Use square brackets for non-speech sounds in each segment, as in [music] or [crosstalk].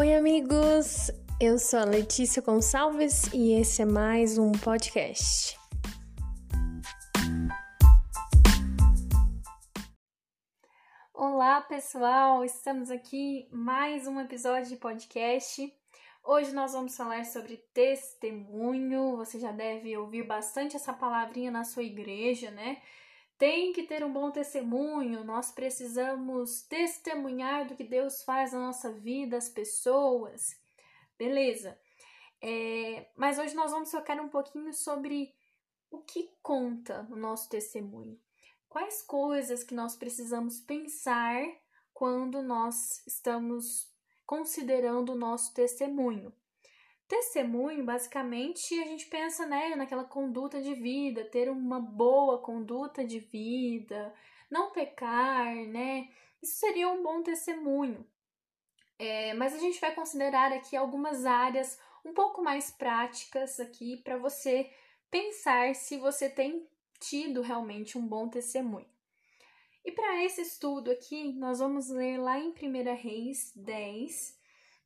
Oi, amigos! Eu sou a Letícia Gonçalves e esse é mais um podcast. Olá, pessoal! Estamos aqui mais um episódio de podcast. Hoje nós vamos falar sobre testemunho. Você já deve ouvir bastante essa palavrinha na sua igreja, né? Tem que ter um bom testemunho, nós precisamos testemunhar do que Deus faz na nossa vida, as pessoas. Beleza. É, mas hoje nós vamos focar um pouquinho sobre o que conta no nosso testemunho. Quais coisas que nós precisamos pensar quando nós estamos considerando o nosso testemunho. Testemunho, basicamente, a gente pensa né, naquela conduta de vida, ter uma boa conduta de vida, não pecar, né? Isso seria um bom testemunho. É, mas a gente vai considerar aqui algumas áreas um pouco mais práticas aqui para você pensar se você tem tido realmente um bom testemunho. E para esse estudo aqui, nós vamos ler lá em 1 Reis 10.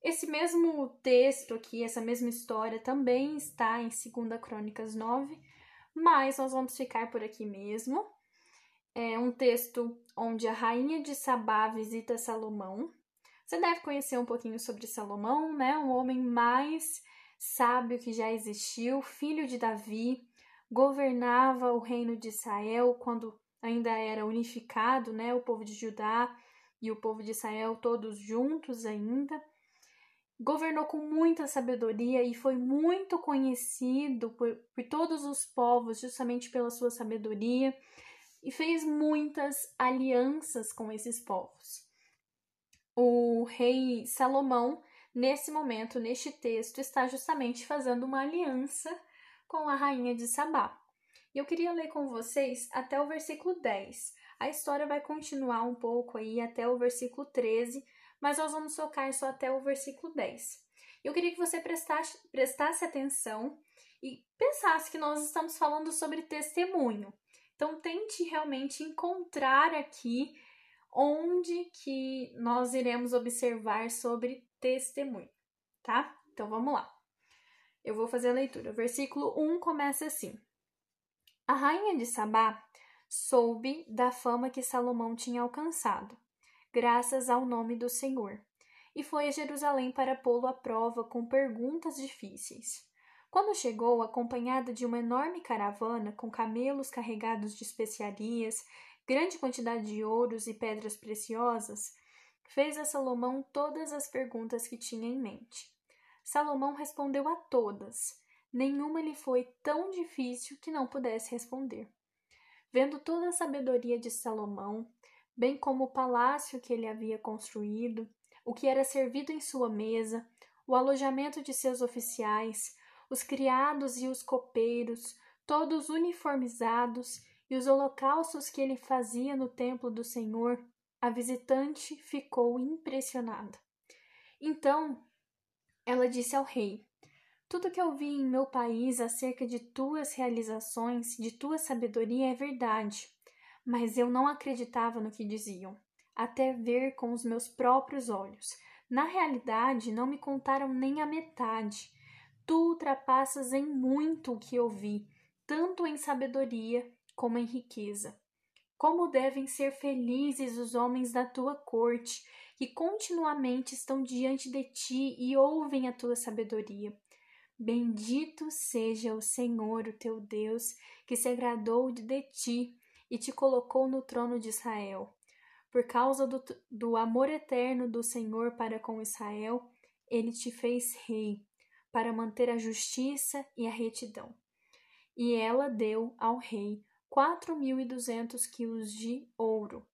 Esse mesmo texto aqui, essa mesma história também está em 2 Crônicas 9, mas nós vamos ficar por aqui mesmo. É um texto onde a rainha de Sabá visita Salomão você deve conhecer um pouquinho sobre Salomão, né? Um homem mais sábio que já existiu, filho de Davi, governava o reino de Israel quando ainda era unificado, né? O povo de Judá e o povo de Israel todos juntos ainda. Governou com muita sabedoria e foi muito conhecido por, por todos os povos justamente pela sua sabedoria e fez muitas alianças com esses povos o rei Salomão, nesse momento, neste texto, está justamente fazendo uma aliança com a rainha de Sabá. E eu queria ler com vocês até o versículo 10. A história vai continuar um pouco aí até o versículo 13, mas nós vamos focar só até o versículo 10. Eu queria que você prestasse, prestasse atenção e pensasse que nós estamos falando sobre testemunho. Então, tente realmente encontrar aqui onde que nós iremos observar sobre testemunho, tá? Então vamos lá. Eu vou fazer a leitura. O versículo 1 começa assim: A rainha de Sabá soube da fama que Salomão tinha alcançado, graças ao nome do Senhor, e foi a Jerusalém para pô-lo à prova com perguntas difíceis. Quando chegou, acompanhada de uma enorme caravana com camelos carregados de especiarias grande quantidade de ouros e pedras preciosas, fez a Salomão todas as perguntas que tinha em mente. Salomão respondeu a todas. Nenhuma lhe foi tão difícil que não pudesse responder. Vendo toda a sabedoria de Salomão, bem como o palácio que ele havia construído, o que era servido em sua mesa, o alojamento de seus oficiais, os criados e os copeiros, todos uniformizados e os holocaustos que ele fazia no templo do Senhor, a visitante ficou impressionada. Então ela disse ao rei: Tudo que eu vi em meu país acerca de tuas realizações, de tua sabedoria é verdade, mas eu não acreditava no que diziam, até ver com os meus próprios olhos. Na realidade, não me contaram nem a metade. Tu ultrapassas em muito o que eu vi, tanto em sabedoria como em riqueza. Como devem ser felizes os homens da tua corte, que continuamente estão diante de ti e ouvem a tua sabedoria. Bendito seja o Senhor, o teu Deus, que se agradou de ti e te colocou no trono de Israel. Por causa do, do amor eterno do Senhor para com Israel, ele te fez rei, para manter a justiça e a retidão. E ela deu ao rei 4.200 quilos de ouro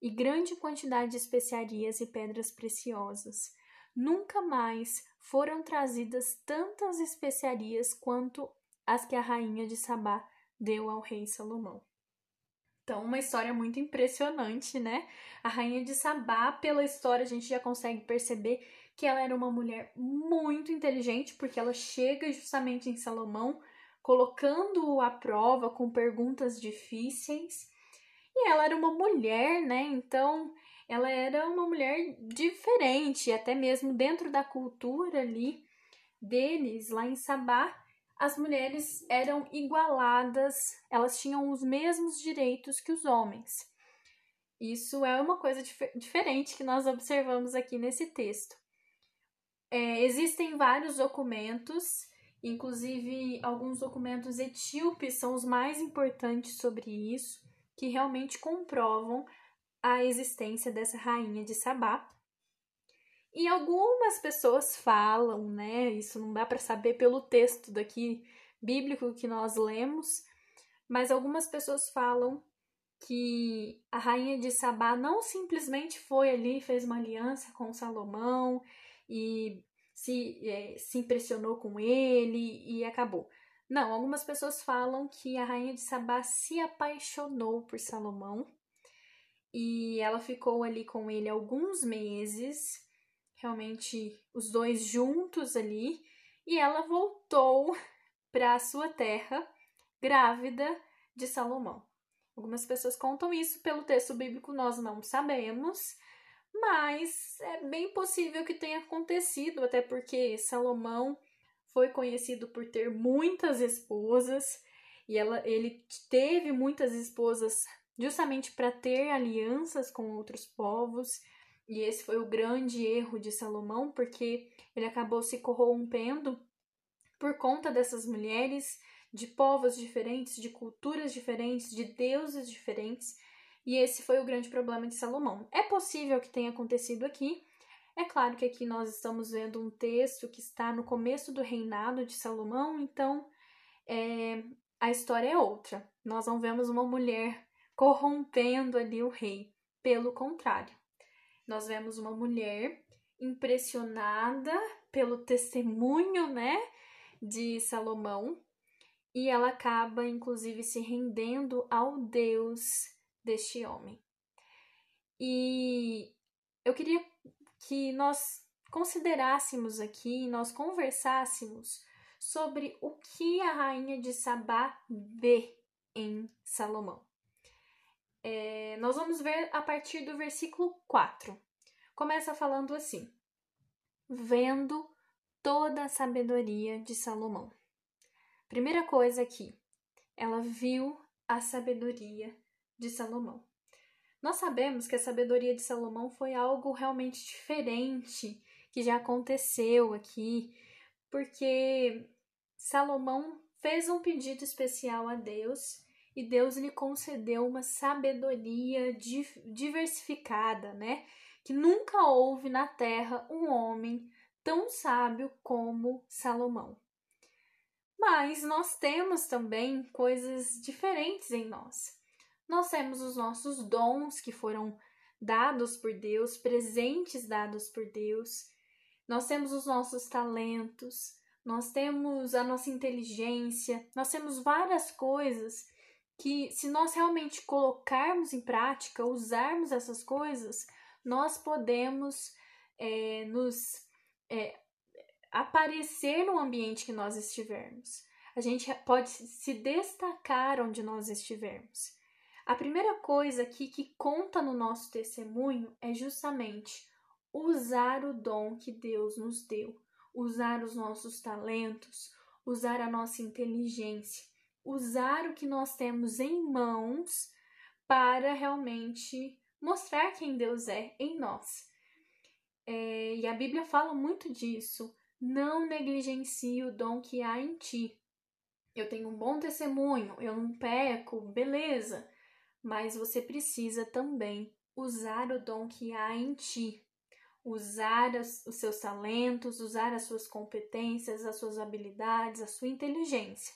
e grande quantidade de especiarias e pedras preciosas. Nunca mais foram trazidas tantas especiarias quanto as que a rainha de Sabá deu ao rei Salomão. Então, uma história muito impressionante, né? A rainha de Sabá, pela história, a gente já consegue perceber que ela era uma mulher muito inteligente, porque ela chega justamente em Salomão colocando-o à prova com perguntas difíceis. E ela era uma mulher, né? Então ela era uma mulher diferente, até mesmo dentro da cultura ali deles, lá em Sabá, as mulheres eram igualadas, elas tinham os mesmos direitos que os homens. Isso é uma coisa dif diferente que nós observamos aqui nesse texto. É, existem vários documentos, inclusive alguns documentos etíopes são os mais importantes sobre isso, que realmente comprovam a existência dessa rainha de Sabá. E algumas pessoas falam, né? Isso não dá para saber pelo texto daqui bíblico que nós lemos, mas algumas pessoas falam que a rainha de Sabá não simplesmente foi ali, fez uma aliança com Salomão e se, é, se impressionou com ele e acabou. Não, algumas pessoas falam que a rainha de Sabá se apaixonou por Salomão e ela ficou ali com ele alguns meses, realmente os dois juntos ali, e ela voltou [laughs] para a sua terra grávida de Salomão. Algumas pessoas contam isso pelo texto bíblico, nós não sabemos, mas é bem possível que tenha acontecido, até porque Salomão foi conhecido por ter muitas esposas e ela, ele teve muitas esposas justamente para ter alianças com outros povos. E esse foi o grande erro de Salomão, porque ele acabou se corrompendo por conta dessas mulheres de povos diferentes, de culturas diferentes, de deuses diferentes. E esse foi o grande problema de Salomão. É possível que tenha acontecido aqui. É claro que aqui nós estamos vendo um texto que está no começo do reinado de Salomão, então é, a história é outra. Nós não vemos uma mulher corrompendo ali o rei. Pelo contrário, nós vemos uma mulher impressionada pelo testemunho, né, de Salomão, e ela acaba inclusive se rendendo ao Deus deste homem. E eu queria que nós considerássemos aqui, nós conversássemos sobre o que a rainha de Sabá vê em Salomão. É, nós vamos ver a partir do versículo 4. Começa falando assim: Vendo toda a sabedoria de Salomão. Primeira coisa aqui, ela viu a sabedoria de Salomão. Nós sabemos que a sabedoria de Salomão foi algo realmente diferente que já aconteceu aqui, porque Salomão fez um pedido especial a Deus e Deus lhe concedeu uma sabedoria diversificada, né? Que nunca houve na terra um homem tão sábio como Salomão. Mas nós temos também coisas diferentes em nós. Nós temos os nossos dons que foram dados por Deus, presentes dados por Deus. Nós temos os nossos talentos, nós temos a nossa inteligência, nós temos várias coisas que se nós realmente colocarmos em prática, usarmos essas coisas, nós podemos é, nos é, aparecer no ambiente que nós estivermos. A gente pode se destacar onde nós estivermos. A primeira coisa aqui que conta no nosso testemunho é justamente usar o dom que Deus nos deu, usar os nossos talentos, usar a nossa inteligência usar o que nós temos em mãos para realmente mostrar quem Deus é em nós. É, e a Bíblia fala muito disso. Não negligencie o dom que há em ti. Eu tenho um bom testemunho, eu não peco, beleza, mas você precisa também usar o dom que há em ti. Usar as, os seus talentos, usar as suas competências, as suas habilidades, a sua inteligência.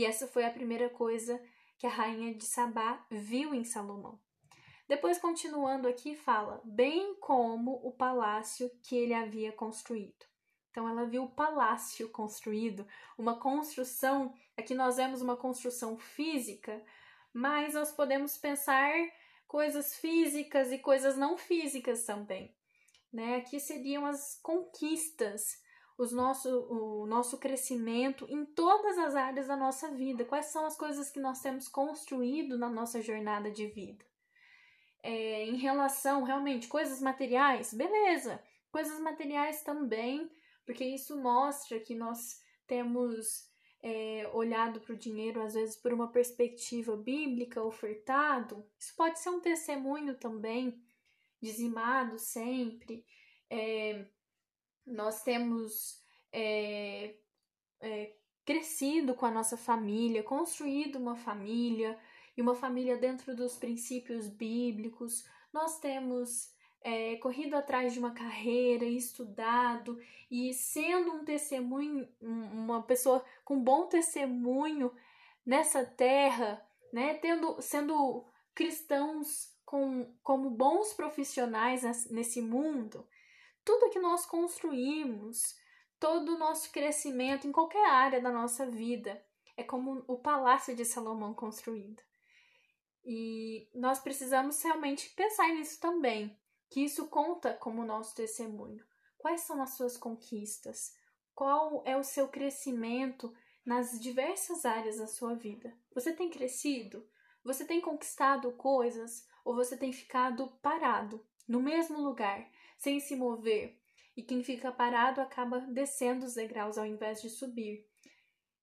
E essa foi a primeira coisa que a rainha de Sabá viu em Salomão. Depois, continuando aqui, fala, bem como o palácio que ele havia construído. Então, ela viu o palácio construído, uma construção. Aqui nós vemos uma construção física, mas nós podemos pensar coisas físicas e coisas não físicas também. Né? Aqui seriam as conquistas os nosso, o nosso crescimento em todas as áreas da nossa vida. Quais são as coisas que nós temos construído na nossa jornada de vida? é, em relação realmente coisas materiais, beleza. Coisas materiais também, porque isso mostra que nós temos é, olhado para o dinheiro, às vezes, por uma perspectiva bíblica, ofertado. Isso pode ser um testemunho também, dizimado sempre. É, nós temos é, é, crescido com a nossa família, construído uma família, e uma família dentro dos princípios bíblicos. Nós temos é, corrido atrás de uma carreira, estudado e sendo um testemunho, uma pessoa com bom testemunho nessa terra, né, tendo, sendo cristãos com, como bons profissionais nesse mundo, tudo que nós construímos, todo o nosso crescimento em qualquer área da nossa vida é como o palácio de Salomão construído. E nós precisamos realmente pensar nisso também, que isso conta como nosso testemunho. Quais são as suas conquistas? Qual é o seu crescimento nas diversas áreas da sua vida? Você tem crescido? Você tem conquistado coisas ou você tem ficado parado no mesmo lugar, sem se mover? E quem fica parado acaba descendo os degraus ao invés de subir.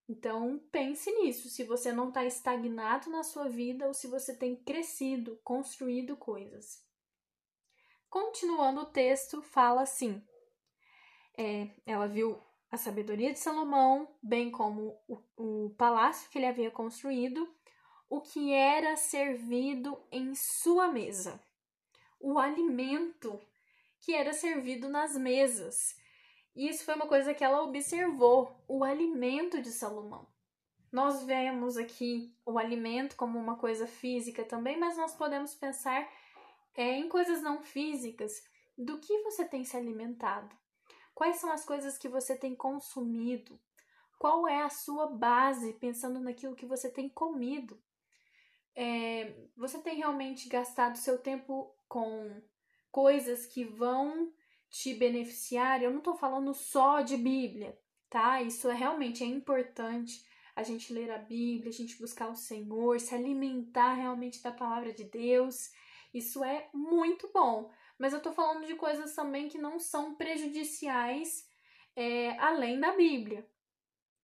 Então, pense nisso, se você não está estagnado na sua vida ou se você tem crescido, construído coisas. Continuando o texto, fala assim: é, ela viu a sabedoria de Salomão, bem como o, o palácio que ele havia construído, o que era servido em sua mesa, o alimento que era servido nas mesas e isso foi uma coisa que ela observou, o alimento de Salomão. Nós vemos aqui o alimento como uma coisa física também, mas nós podemos pensar é, em coisas não físicas. Do que você tem se alimentado? Quais são as coisas que você tem consumido? Qual é a sua base pensando naquilo que você tem comido? É, você tem realmente gastado seu tempo com coisas que vão te beneficiar, eu não estou falando só de Bíblia, tá? Isso é realmente é importante a gente ler a Bíblia, a gente buscar o Senhor, se alimentar realmente da palavra de Deus. Isso é muito bom. Mas eu estou falando de coisas também que não são prejudiciais é, além da Bíblia.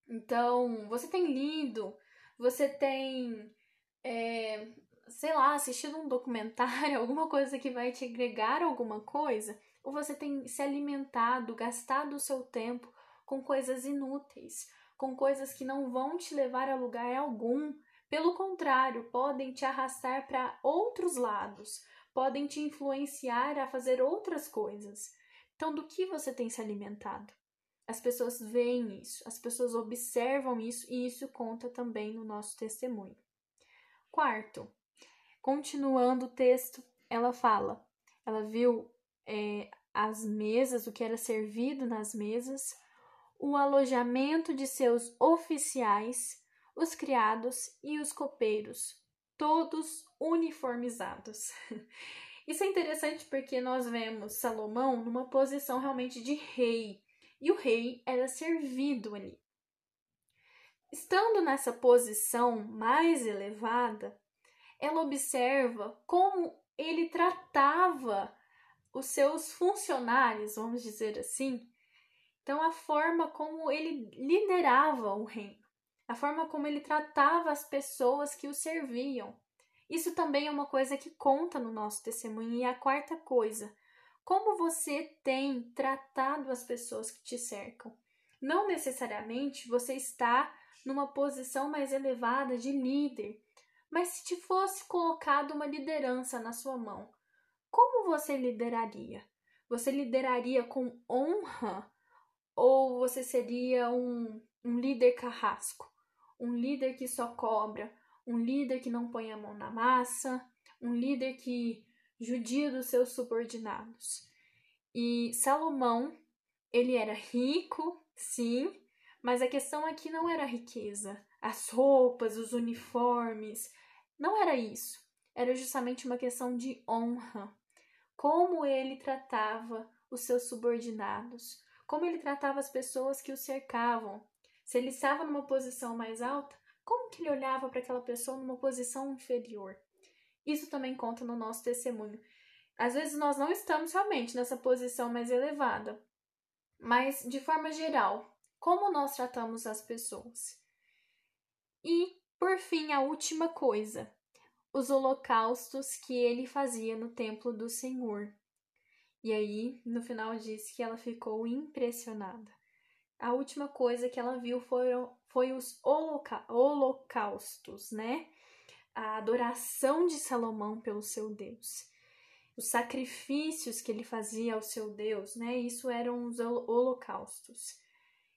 Então, você tem lido, você tem, é, sei lá, assistido um documentário, [laughs] alguma coisa que vai te agregar alguma coisa ou você tem se alimentado, gastado o seu tempo com coisas inúteis, com coisas que não vão te levar a lugar algum. Pelo contrário, podem te arrastar para outros lados, podem te influenciar a fazer outras coisas. Então, do que você tem se alimentado? As pessoas veem isso, as pessoas observam isso e isso conta também no nosso testemunho. Quarto, continuando o texto, ela fala: ela viu é, as mesas, o que era servido nas mesas, o alojamento de seus oficiais, os criados e os copeiros, todos uniformizados. [laughs] Isso é interessante porque nós vemos Salomão numa posição realmente de rei, e o rei era servido ali. Estando nessa posição mais elevada, ela observa como ele tratava os seus funcionários, vamos dizer assim. Então, a forma como ele liderava o reino, a forma como ele tratava as pessoas que o serviam. Isso também é uma coisa que conta no nosso testemunho. E a quarta coisa, como você tem tratado as pessoas que te cercam. Não necessariamente você está numa posição mais elevada de líder, mas se te fosse colocado uma liderança na sua mão, como você lideraria? Você lideraria com honra ou você seria um, um líder carrasco? Um líder que só cobra, um líder que não põe a mão na massa, um líder que judia dos seus subordinados. E Salomão, ele era rico, sim, mas a questão aqui não era a riqueza, as roupas, os uniformes, não era isso. Era justamente uma questão de honra como ele tratava os seus subordinados, como ele tratava as pessoas que o cercavam. Se ele estava numa posição mais alta, como que ele olhava para aquela pessoa numa posição inferior? Isso também conta no nosso testemunho. Às vezes nós não estamos realmente nessa posição mais elevada, mas de forma geral, como nós tratamos as pessoas? E, por fim, a última coisa, os holocaustos que ele fazia no templo do Senhor. E aí, no final, diz que ela ficou impressionada. A última coisa que ela viu foram, foi os holoca holocaustos, né? A adoração de Salomão pelo seu Deus. Os sacrifícios que ele fazia ao seu Deus, né? Isso eram os holocaustos.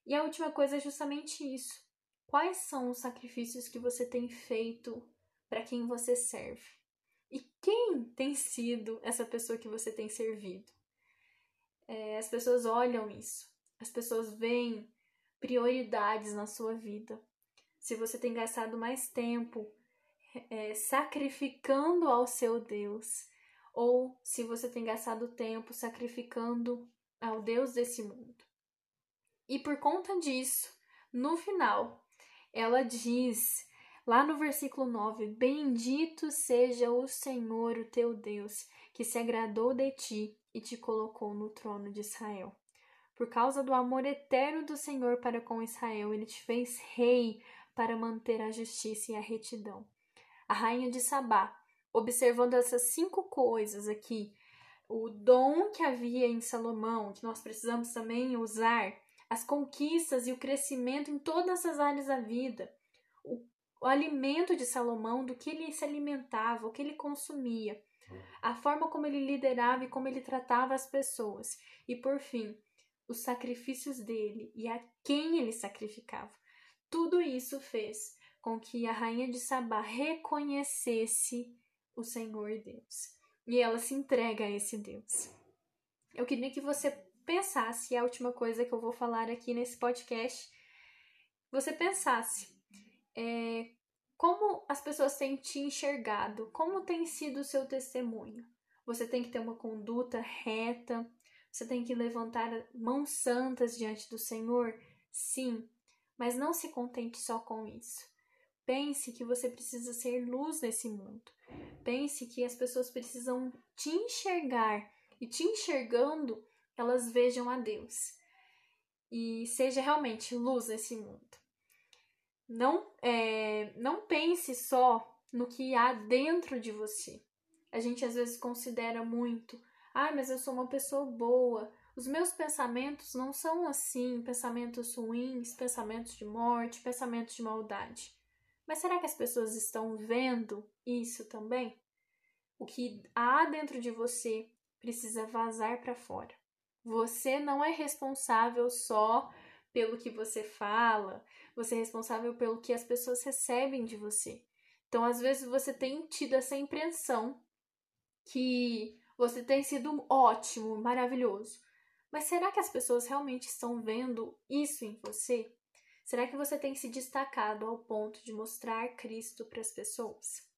E a última coisa é justamente isso. Quais são os sacrifícios que você tem feito para quem você serve? E quem tem sido essa pessoa que você tem servido? É, as pessoas olham isso, as pessoas veem prioridades na sua vida. Se você tem gastado mais tempo é, sacrificando ao seu Deus, ou se você tem gastado tempo sacrificando ao Deus desse mundo. E por conta disso, no final, ela diz lá no versículo 9: Bendito seja o Senhor, o teu Deus, que se agradou de ti e te colocou no trono de Israel. Por causa do amor eterno do Senhor para com Israel, ele te fez rei para manter a justiça e a retidão. A rainha de Sabá, observando essas cinco coisas aqui, o dom que havia em Salomão, que nós precisamos também usar, as conquistas e o crescimento em todas as áreas da vida, o, o alimento de Salomão, do que ele se alimentava, o que ele consumia, a forma como ele liderava e como ele tratava as pessoas, e por fim, os sacrifícios dele e a quem ele sacrificava. Tudo isso fez com que a rainha de Sabá reconhecesse o Senhor Deus e ela se entrega a esse Deus. Eu queria que você pensasse, e a última coisa que eu vou falar aqui nesse podcast, você pensasse é, como as pessoas têm te enxergado? Como tem sido o seu testemunho? Você tem que ter uma conduta reta? Você tem que levantar mãos santas diante do Senhor? Sim, mas não se contente só com isso. Pense que você precisa ser luz nesse mundo. Pense que as pessoas precisam te enxergar e te enxergando, elas vejam a Deus. E seja realmente luz nesse mundo. Não, é, não pense só no que há dentro de você. A gente às vezes considera muito, ah, mas eu sou uma pessoa boa. Os meus pensamentos não são assim, pensamentos ruins, pensamentos de morte, pensamentos de maldade. Mas será que as pessoas estão vendo isso também? O que há dentro de você precisa vazar para fora. Você não é responsável só pelo que você fala, você é responsável pelo que as pessoas recebem de você. Então, às vezes, você tem tido essa impressão que você tem sido ótimo, maravilhoso. Mas será que as pessoas realmente estão vendo isso em você? Será que você tem se destacado ao ponto de mostrar Cristo para as pessoas?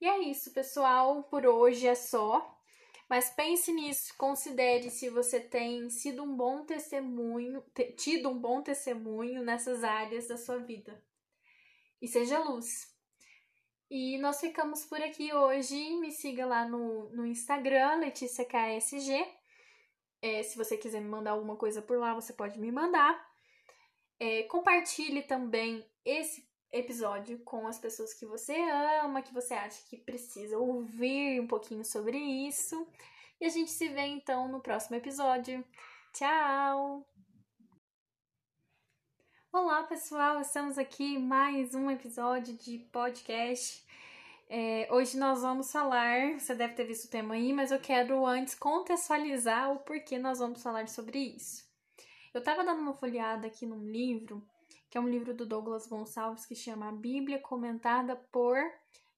E é isso, pessoal. Por hoje é só. Mas pense nisso, considere se você tem sido um bom testemunho, tido um bom testemunho nessas áreas da sua vida. E seja luz. E nós ficamos por aqui hoje. Me siga lá no, no Instagram, Letícia KSG. É, se você quiser me mandar alguma coisa por lá, você pode me mandar. É, compartilhe também esse episódio com as pessoas que você ama, que você acha que precisa ouvir um pouquinho sobre isso. E a gente se vê então no próximo episódio. Tchau! Olá pessoal, estamos aqui mais um episódio de podcast. É, hoje nós vamos falar, você deve ter visto o tema aí, mas eu quero antes contextualizar o porquê nós vamos falar sobre isso. Eu estava dando uma folheada aqui num livro que é um livro do Douglas Gonçalves que chama Bíblia Comentada por.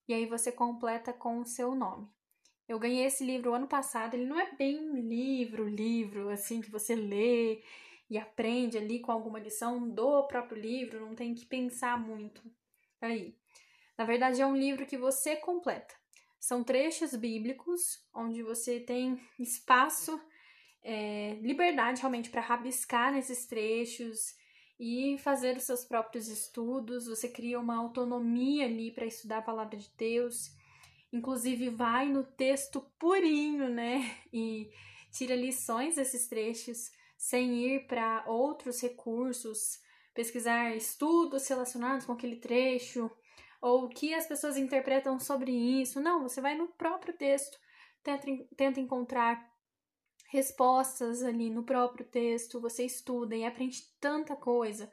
E aí você completa com o seu nome. Eu ganhei esse livro ano passado. Ele não é bem livro, livro, assim, que você lê e aprende ali com alguma lição do próprio livro, não tem que pensar muito aí. Na verdade, é um livro que você completa. São trechos bíblicos onde você tem espaço, é, liberdade realmente para rabiscar nesses trechos e fazer os seus próprios estudos, você cria uma autonomia ali para estudar a palavra de Deus. inclusive vai no texto purinho, né? [laughs] E tira lições desses trechos sem ir para outros recursos, pesquisar estudos relacionados com aquele trecho, ou o que as pessoas interpretam sobre isso. Não, você vai no próprio texto, tenta, tenta encontrar respostas ali no próprio texto, você estuda e aprende tanta coisa.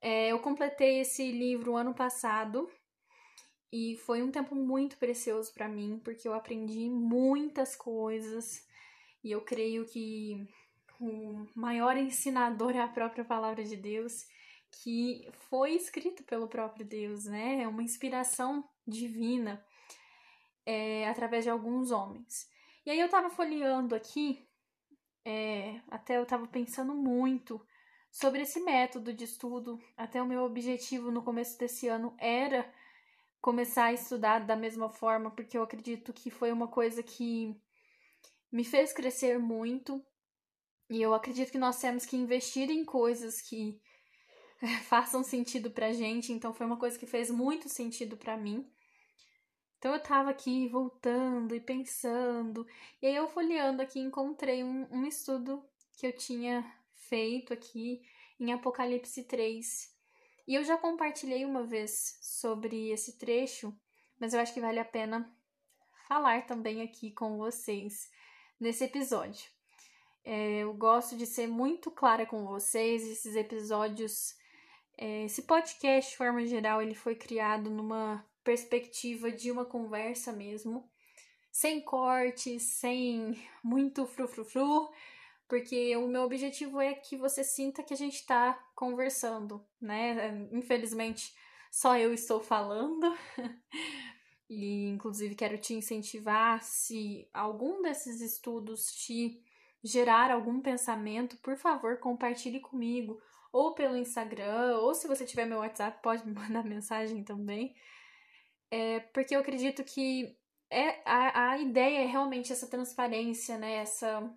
É, eu completei esse livro ano passado e foi um tempo muito precioso para mim, porque eu aprendi muitas coisas e eu creio que o maior ensinador é a própria palavra de Deus, que foi escrito pelo próprio Deus, né? É uma inspiração divina é, através de alguns homens. E aí eu tava folheando aqui, é, até eu tava pensando muito sobre esse método de estudo. Até o meu objetivo no começo desse ano era começar a estudar da mesma forma, porque eu acredito que foi uma coisa que me fez crescer muito. E eu acredito que nós temos que investir em coisas que [laughs] façam sentido pra gente, então foi uma coisa que fez muito sentido para mim. Então eu tava aqui voltando e pensando, e aí eu folheando aqui encontrei um, um estudo que eu tinha feito aqui em Apocalipse 3. E eu já compartilhei uma vez sobre esse trecho, mas eu acho que vale a pena falar também aqui com vocês nesse episódio. É, eu gosto de ser muito clara com vocês, esses episódios é, esse podcast, de forma geral, ele foi criado numa perspectiva de uma conversa mesmo, sem cortes, sem muito frufrufru, porque o meu objetivo é que você sinta que a gente está conversando, né? Infelizmente, só eu estou falando. [laughs] e, inclusive, quero te incentivar, se algum desses estudos te gerar algum pensamento, por favor, compartilhe comigo ou pelo Instagram, ou se você tiver meu WhatsApp, pode me [laughs] mandar mensagem também. É, porque eu acredito que é, a, a ideia é realmente essa transparência, né? Essa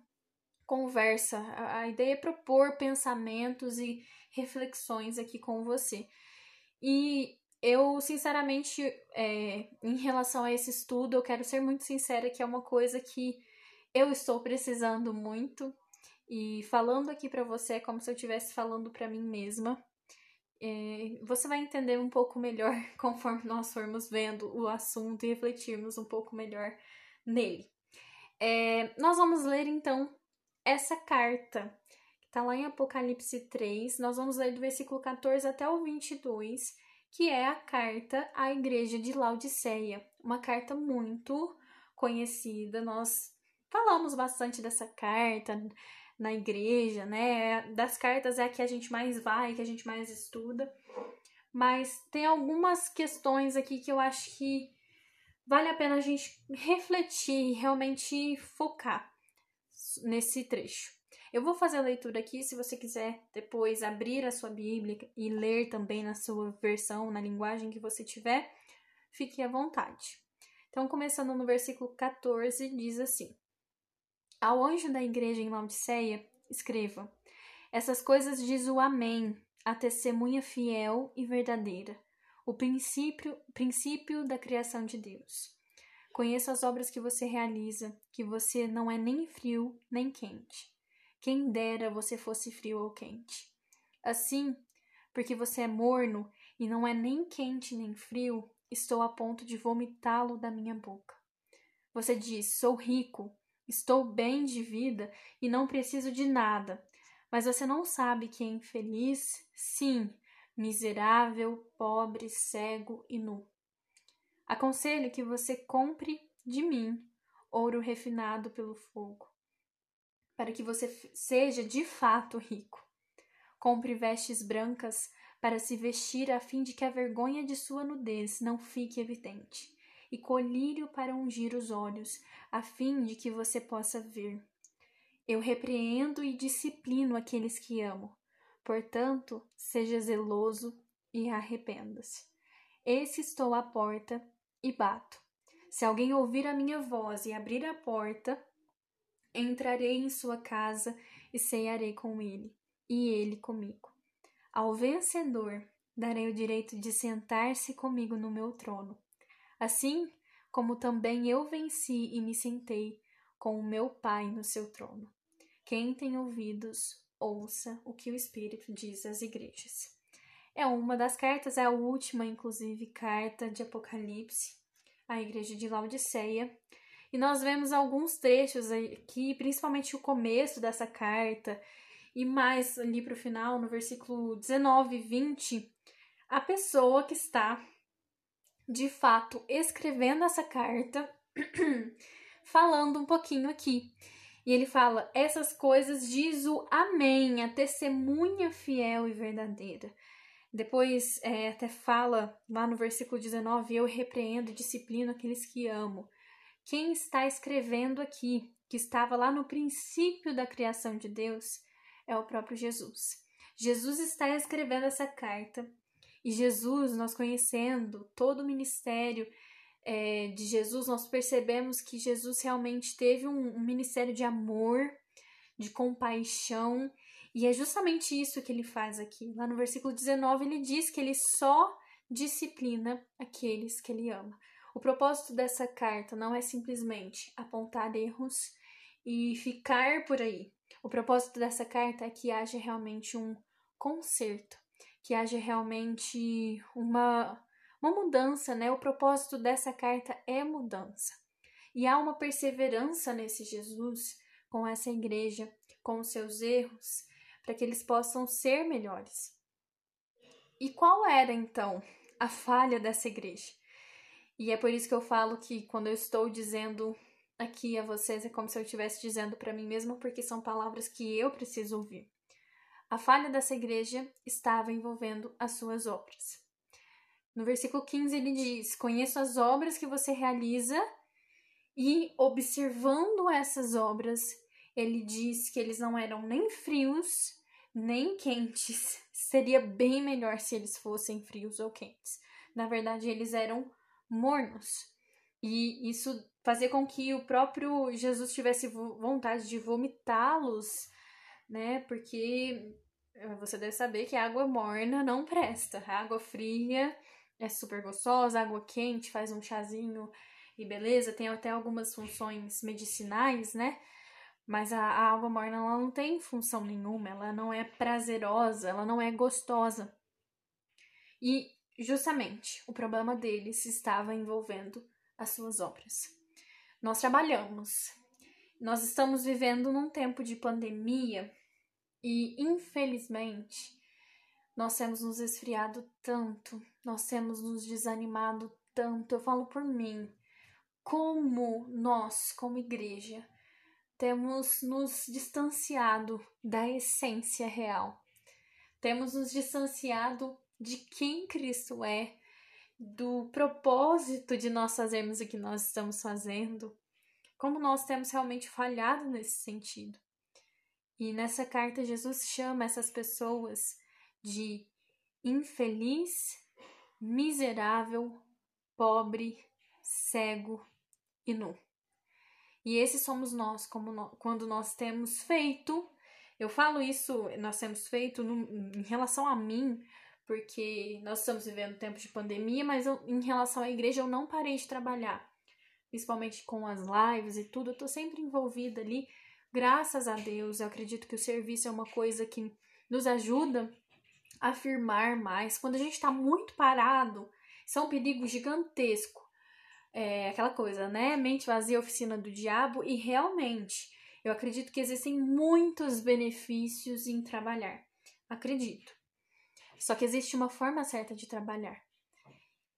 conversa. A, a ideia é propor pensamentos e reflexões aqui com você. E eu, sinceramente, é, em relação a esse estudo, eu quero ser muito sincera que é uma coisa que eu estou precisando muito. E falando aqui para você é como se eu estivesse falando para mim mesma. É, você vai entender um pouco melhor [laughs] conforme nós formos vendo o assunto e refletirmos um pouco melhor nele. É, nós vamos ler então essa carta que está lá em Apocalipse 3. Nós vamos ler do versículo 14 até o 22, que é a carta à igreja de Laodiceia. Uma carta muito conhecida. Nós falamos bastante dessa carta na igreja, né? Das cartas é a que a gente mais vai, que a gente mais estuda. Mas tem algumas questões aqui que eu acho que vale a pena a gente refletir e realmente focar nesse trecho. Eu vou fazer a leitura aqui, se você quiser depois abrir a sua Bíblia e ler também na sua versão, na linguagem que você tiver, fique à vontade. Então, começando no versículo 14, diz assim: ao anjo da igreja em Laodiceia, escreva: Essas coisas diz o Amém, a testemunha fiel e verdadeira, o princípio, princípio da criação de Deus. Conheço as obras que você realiza, que você não é nem frio nem quente. Quem dera você fosse frio ou quente. Assim, porque você é morno e não é nem quente nem frio, estou a ponto de vomitá-lo da minha boca. Você diz: Sou rico, Estou bem de vida e não preciso de nada. Mas você não sabe que é infeliz? Sim, miserável, pobre, cego e nu. Aconselho que você compre de mim ouro refinado pelo fogo, para que você seja de fato rico. Compre vestes brancas para se vestir a fim de que a vergonha de sua nudez não fique evidente e colírio para ungir os olhos, a fim de que você possa ver. Eu repreendo e disciplino aqueles que amo. Portanto, seja zeloso e arrependa-se. Eis que estou à porta e bato. Se alguém ouvir a minha voz e abrir a porta, entrarei em sua casa e cearei com ele, e ele comigo. Ao vencedor darei o direito de sentar-se comigo no meu trono, assim como também eu venci e me sentei com o meu Pai no seu trono. Quem tem ouvidos, ouça o que o Espírito diz às igrejas. É uma das cartas, é a última, inclusive, carta de Apocalipse à igreja de Laodiceia. E nós vemos alguns trechos aqui, principalmente o começo dessa carta, e mais ali para o final, no versículo 19 e 20, a pessoa que está de fato escrevendo essa carta, [clears throat] falando um pouquinho aqui. E ele fala: Essas coisas diz o Amém, a testemunha fiel e verdadeira. Depois é, até fala lá no versículo 19: Eu repreendo e disciplino aqueles que amo. Quem está escrevendo aqui, que estava lá no princípio da criação de Deus, é o próprio Jesus. Jesus está escrevendo essa carta e Jesus, nós conhecendo todo o ministério é, de Jesus, nós percebemos que Jesus realmente teve um, um ministério de amor, de compaixão, e é justamente isso que ele faz aqui. Lá no versículo 19, ele diz que ele só disciplina aqueles que ele ama. O propósito dessa carta não é simplesmente apontar erros e ficar por aí. O propósito dessa carta é que haja realmente um conserto, que haja realmente uma uma mudança, né? O propósito dessa carta é mudança. E há uma perseverança nesse Jesus com essa igreja, com os seus erros, para que eles possam ser melhores. E qual era então a falha dessa igreja? E é por isso que eu falo que quando eu estou dizendo aqui a vocês é como se eu estivesse dizendo para mim mesma, porque são palavras que eu preciso ouvir. A falha dessa igreja estava envolvendo as suas obras. No versículo 15 ele diz: Conheço as obras que você realiza, e observando essas obras, ele diz que eles não eram nem frios nem quentes. [laughs] Seria bem melhor se eles fossem frios ou quentes. Na verdade, eles eram mornos. E isso fazia com que o próprio Jesus tivesse vontade de vomitá-los, né? Porque eh, você deve saber que água morna não presta. A água fria é super gostosa, água quente, faz um chazinho e beleza, tem até algumas funções medicinais, né? Mas a, a água morna ela não tem função nenhuma, ela não é prazerosa, ela não é gostosa. E justamente o problema deles estava envolvendo as suas obras. Nós trabalhamos, nós estamos vivendo num tempo de pandemia e, infelizmente, nós temos nos esfriado tanto, nós temos nos desanimado tanto. Eu falo por mim. Como nós, como igreja, temos nos distanciado da essência real. Temos nos distanciado de quem Cristo é, do propósito de nós fazermos o que nós estamos fazendo. Como nós temos realmente falhado nesse sentido. E nessa carta, Jesus chama essas pessoas de infeliz, miserável, pobre, cego e nu. E esses somos nós, como no, quando nós temos feito. Eu falo isso, nós temos feito no, em relação a mim, porque nós estamos vivendo tempo de pandemia, mas eu, em relação à igreja eu não parei de trabalhar, principalmente com as lives e tudo. Eu tô sempre envolvida ali, graças a Deus. Eu acredito que o serviço é uma coisa que nos ajuda afirmar mais. Quando a gente está muito parado, isso é um perigo gigantesco. É aquela coisa, né? Mente vazia, oficina do diabo, e realmente eu acredito que existem muitos benefícios em trabalhar. Acredito. Só que existe uma forma certa de trabalhar.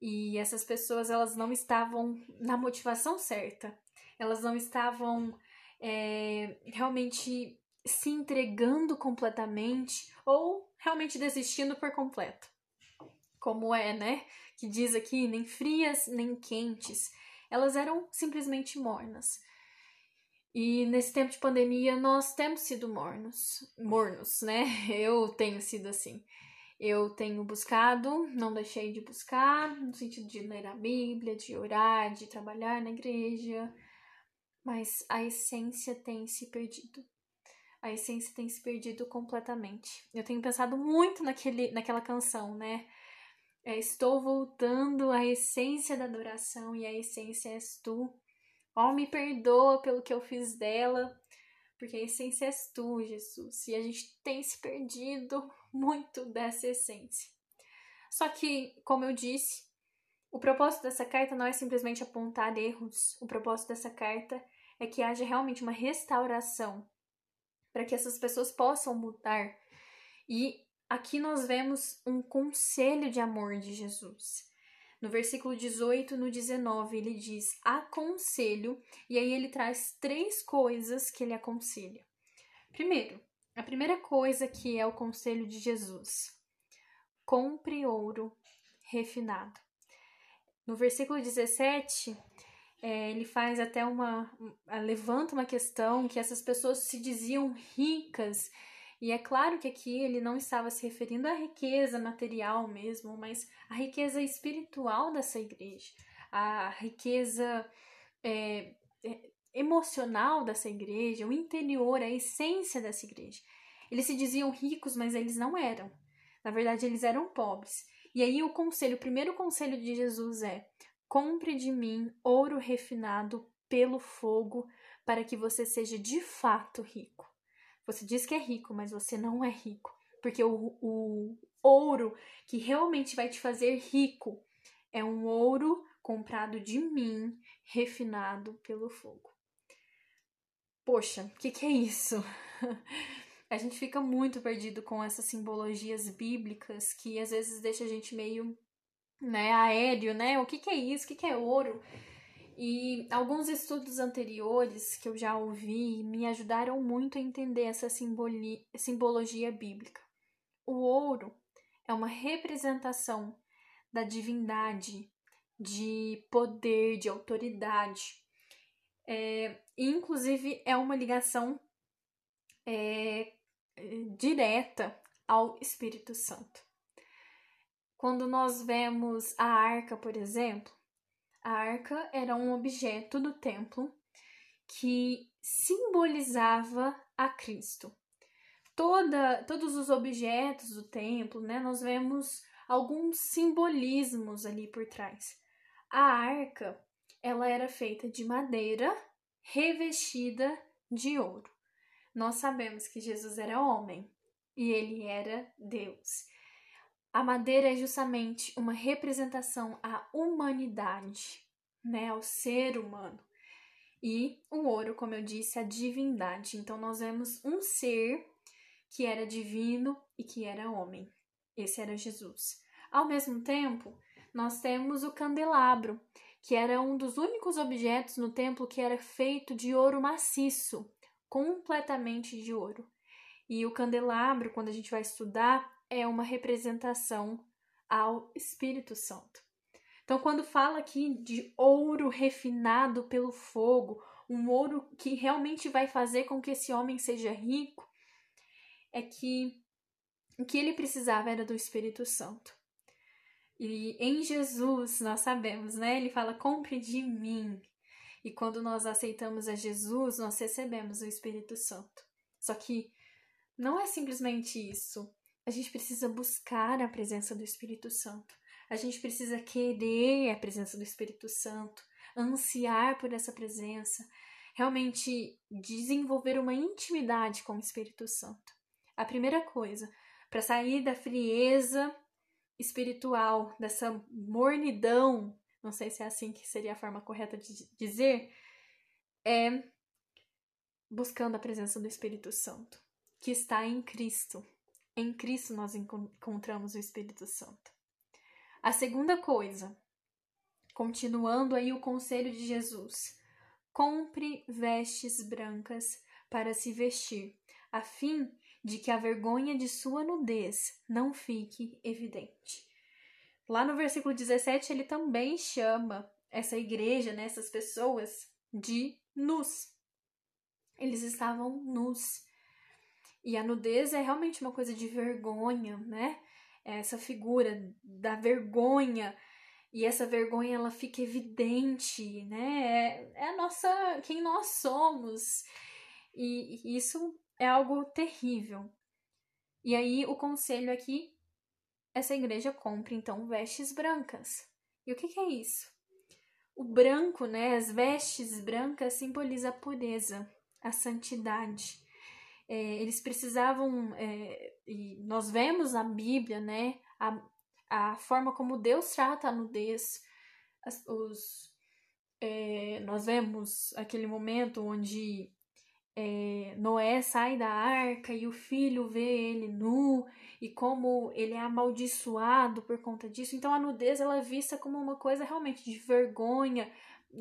E essas pessoas, elas não estavam na motivação certa. Elas não estavam é, realmente se entregando completamente ou realmente desistindo por completo. Como é, né? Que diz aqui, nem frias nem quentes. Elas eram simplesmente mornas. E nesse tempo de pandemia nós temos sido mornos, mornos, né? [laughs] Eu tenho sido assim. Eu tenho buscado, não deixei de buscar, no sentido de ler a Bíblia, de orar, de trabalhar na igreja, mas a essência tem se perdido a essência tem se perdido completamente. Eu tenho pensado muito naquele, naquela canção, né? é, estou voltando à essência da adoração e a essência és tu. Ó, oh, me perdoa pelo que eu fiz dela, porque a essência és tu, Jesus. E a gente tem se perdido muito dessa essência. Só que, como eu disse, o propósito dessa carta não é simplesmente apontar erros. O propósito dessa carta é que haja realmente uma restauração para que essas pessoas possam mudar. E aqui nós vemos um conselho de amor de Jesus. No versículo 18, no 19, ele diz: aconselho, e aí ele traz três coisas que ele aconselha. Primeiro, a primeira coisa que é o conselho de Jesus: compre ouro refinado. No versículo 17, é, ele faz até uma. levanta uma questão que essas pessoas se diziam ricas. E é claro que aqui ele não estava se referindo à riqueza material mesmo, mas à riqueza espiritual dessa igreja, à riqueza é, é, emocional dessa igreja, o interior, a essência dessa igreja. Eles se diziam ricos, mas eles não eram. Na verdade, eles eram pobres. E aí o conselho, o primeiro conselho de Jesus é: compre de mim ouro refinado pelo fogo, para que você seja de fato rico. Você diz que é rico, mas você não é rico, porque o, o ouro que realmente vai te fazer rico é um ouro comprado de mim, refinado pelo fogo. Poxa, o que, que é isso? [laughs] a gente fica muito perdido com essas simbologias bíblicas que às vezes deixa a gente meio né, aéreo, né? O que, que é isso? O que, que é ouro? E alguns estudos anteriores que eu já ouvi me ajudaram muito a entender essa simbologia bíblica. O ouro é uma representação da divindade, de poder, de autoridade. É, inclusive, é uma ligação é, direta ao Espírito Santo. Quando nós vemos a arca, por exemplo, a arca era um objeto do templo que simbolizava a Cristo. Toda, todos os objetos do templo, né, nós vemos alguns simbolismos ali por trás. A arca, ela era feita de madeira revestida de ouro. Nós sabemos que Jesus era homem e ele era Deus. A madeira é justamente uma representação à humanidade, né, ao ser humano. E o ouro, como eu disse, a divindade. Então nós vemos um ser que era divino e que era homem. Esse era Jesus. Ao mesmo tempo, nós temos o candelabro, que era um dos únicos objetos no templo que era feito de ouro maciço, completamente de ouro. E o candelabro, quando a gente vai estudar, é uma representação ao Espírito Santo. Então, quando fala aqui de ouro refinado pelo fogo, um ouro que realmente vai fazer com que esse homem seja rico, é que o que ele precisava era do Espírito Santo. E em Jesus, nós sabemos, né? Ele fala: compre de mim. E quando nós aceitamos a Jesus, nós recebemos o Espírito Santo. Só que não é simplesmente isso. A gente precisa buscar a presença do Espírito Santo. A gente precisa querer a presença do Espírito Santo, ansiar por essa presença, realmente desenvolver uma intimidade com o Espírito Santo. A primeira coisa, para sair da frieza espiritual, dessa mornidão, não sei se é assim que seria a forma correta de dizer, é buscando a presença do Espírito Santo que está em Cristo. Em Cristo nós encontramos o Espírito Santo. A segunda coisa, continuando aí o conselho de Jesus: compre vestes brancas para se vestir, a fim de que a vergonha de sua nudez não fique evidente. Lá no versículo 17, ele também chama essa igreja, né, essas pessoas, de nus. Eles estavam nus. E a nudez é realmente uma coisa de vergonha, né? É essa figura da vergonha e essa vergonha ela fica evidente, né? É, é a nossa, quem nós somos. E, e isso é algo terrível. E aí o conselho aqui essa igreja compra então vestes brancas. E o que, que é isso? O branco, né, as vestes brancas simboliza a pureza, a santidade. É, eles precisavam, é, e nós vemos na Bíblia, né, a, a forma como Deus trata a nudez, as, os, é, nós vemos aquele momento onde é, Noé sai da arca e o filho vê ele nu e como ele é amaldiçoado por conta disso. Então a nudez ela é vista como uma coisa realmente de vergonha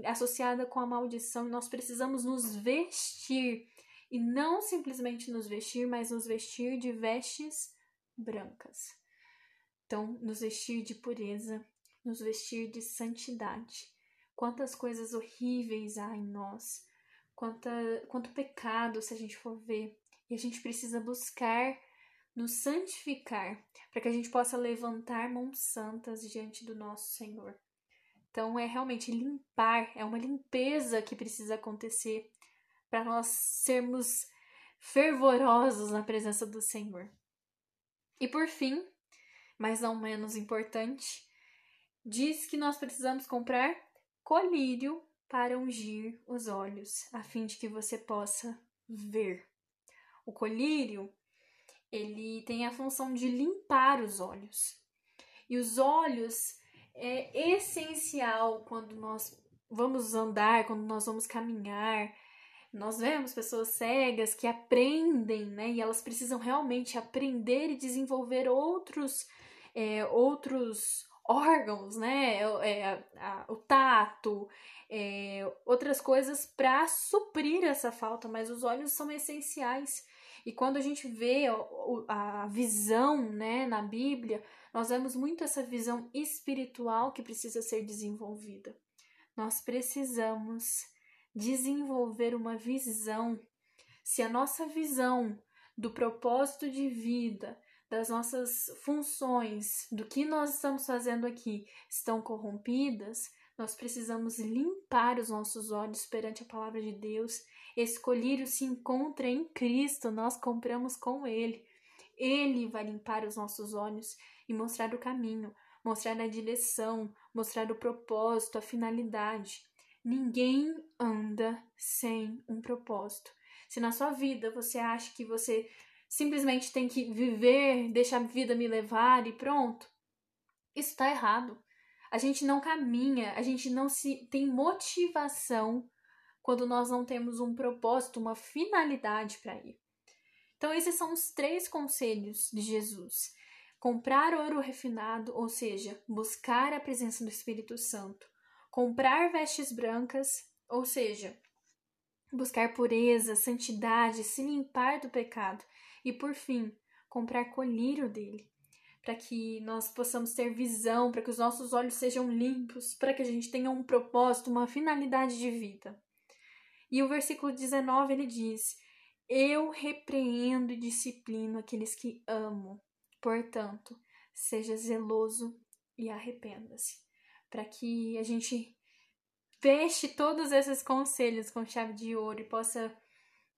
associada com a maldição e nós precisamos nos vestir e não simplesmente nos vestir, mas nos vestir de vestes brancas. Então, nos vestir de pureza, nos vestir de santidade. Quantas coisas horríveis há em nós quanta, quanto pecado, se a gente for ver. E a gente precisa buscar nos santificar para que a gente possa levantar mãos santas diante do nosso Senhor. Então é realmente limpar, é uma limpeza que precisa acontecer para nós sermos fervorosos na presença do Senhor. E por fim, mas não menos importante, diz que nós precisamos comprar colírio para ungir os olhos, a fim de que você possa ver. O colírio, ele tem a função de limpar os olhos. E os olhos é essencial quando nós vamos andar, quando nós vamos caminhar. Nós vemos pessoas cegas que aprendem, né? E elas precisam realmente aprender e desenvolver outros, é, outros órgãos, né? É, a, a, o tato, é, outras coisas para suprir essa falta, mas os olhos são essenciais. E quando a gente vê a, a visão né, na Bíblia, nós vemos muito essa visão espiritual que precisa ser desenvolvida. Nós precisamos desenvolver uma visão. Se a nossa visão do propósito de vida, das nossas funções, do que nós estamos fazendo aqui, estão corrompidas, nós precisamos limpar os nossos olhos perante a palavra de Deus. Esse colírio se encontra em Cristo, nós compramos com Ele. Ele vai limpar os nossos olhos e mostrar o caminho, mostrar a direção, mostrar o propósito, a finalidade. Ninguém anda sem um propósito. Se na sua vida você acha que você simplesmente tem que viver, deixar a vida me levar e pronto, isso está errado. A gente não caminha, a gente não se tem motivação quando nós não temos um propósito, uma finalidade para ir. Então, esses são os três conselhos de Jesus: comprar ouro refinado, ou seja, buscar a presença do Espírito Santo, comprar vestes brancas, ou seja, buscar pureza, santidade, se limpar do pecado, e por fim, comprar colírio dele, para que nós possamos ter visão, para que os nossos olhos sejam limpos, para que a gente tenha um propósito, uma finalidade de vida. E o versículo 19 ele diz: Eu repreendo e disciplino aqueles que amo. Portanto, seja zeloso e arrependa-se. Para que a gente feche todos esses conselhos com chave de ouro e possa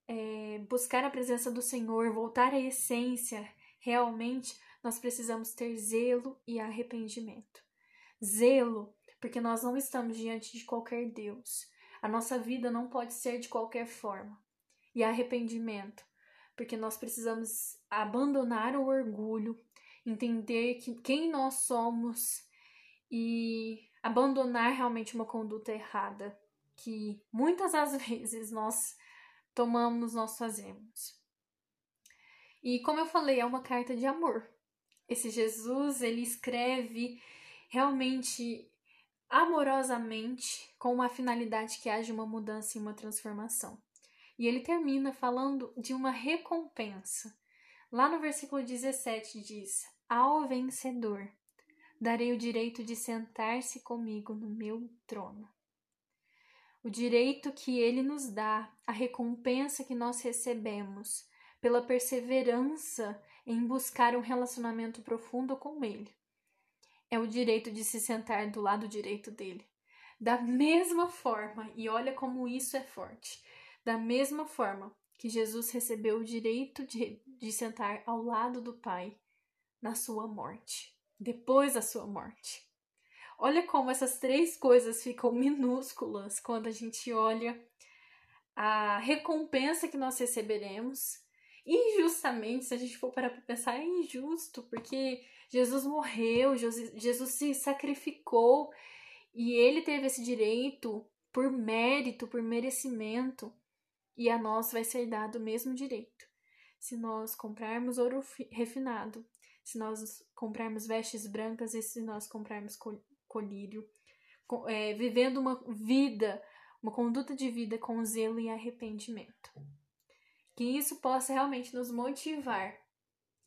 é, buscar a presença do Senhor, voltar à essência realmente nós precisamos ter zelo e arrependimento. Zelo, porque nós não estamos diante de qualquer Deus. A nossa vida não pode ser de qualquer forma. E arrependimento, porque nós precisamos abandonar o orgulho, entender que, quem nós somos e abandonar realmente uma conduta errada que muitas das [laughs] vezes nós tomamos, nós fazemos. E como eu falei, é uma carta de amor. Esse Jesus, ele escreve realmente amorosamente com uma finalidade que haja uma mudança e uma transformação. E ele termina falando de uma recompensa. Lá no versículo 17 diz: Ao vencedor darei o direito de sentar-se comigo no meu trono. O direito que ele nos dá, a recompensa que nós recebemos pela perseverança em buscar um relacionamento profundo com Ele. É o direito de se sentar do lado direito dele. Da mesma forma, e olha como isso é forte, da mesma forma que Jesus recebeu o direito de, de sentar ao lado do Pai na sua morte. Depois da sua morte. Olha como essas três coisas ficam [laughs] minúsculas quando a gente olha a recompensa que nós receberemos. Injustamente, se a gente for parar para pensar, é injusto, porque Jesus morreu, Jesus se sacrificou e ele teve esse direito por mérito, por merecimento, e a nós vai ser dado o mesmo direito. Se nós comprarmos ouro refinado, se nós comprarmos vestes brancas e se nós comprarmos colírio, é, vivendo uma vida, uma conduta de vida com zelo e arrependimento. Que isso possa realmente nos motivar,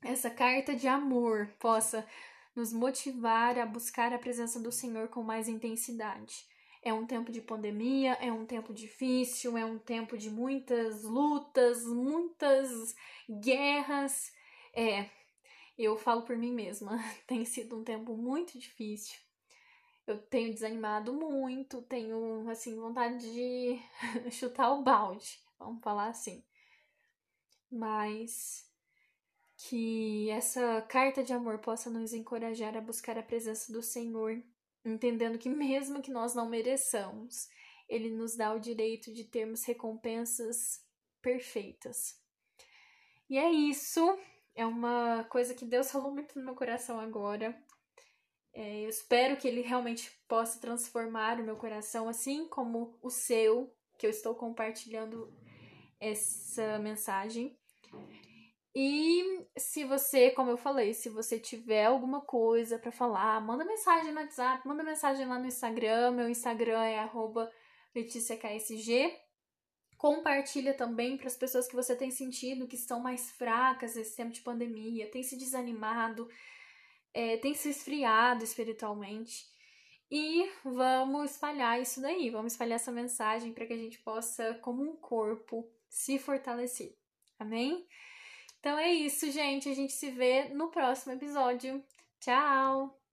essa carta de amor possa nos motivar a buscar a presença do Senhor com mais intensidade. É um tempo de pandemia, é um tempo difícil, é um tempo de muitas lutas, muitas guerras. É, eu falo por mim mesma, [laughs] tem sido um tempo muito difícil. Eu tenho desanimado muito, tenho assim vontade de [laughs] chutar o balde, vamos falar assim. Mas que essa carta de amor possa nos encorajar a buscar a presença do Senhor, entendendo que mesmo que nós não mereçamos, ele nos dá o direito de termos recompensas perfeitas. E é isso. É uma coisa que Deus falou muito no meu coração agora. É, eu espero que Ele realmente possa transformar o meu coração, assim como o seu, que eu estou compartilhando essa mensagem. E se você, como eu falei, se você tiver alguma coisa para falar, manda mensagem no WhatsApp, manda mensagem lá no Instagram. Meu Instagram é LeticiaKSG. Compartilha também para as pessoas que você tem sentido que estão mais fracas nesse tempo de pandemia, tem se desanimado, é, tem se esfriado espiritualmente. E vamos espalhar isso daí, vamos espalhar essa mensagem para que a gente possa, como um corpo, se fortalecer. Amém? Então é isso, gente. A gente se vê no próximo episódio. Tchau!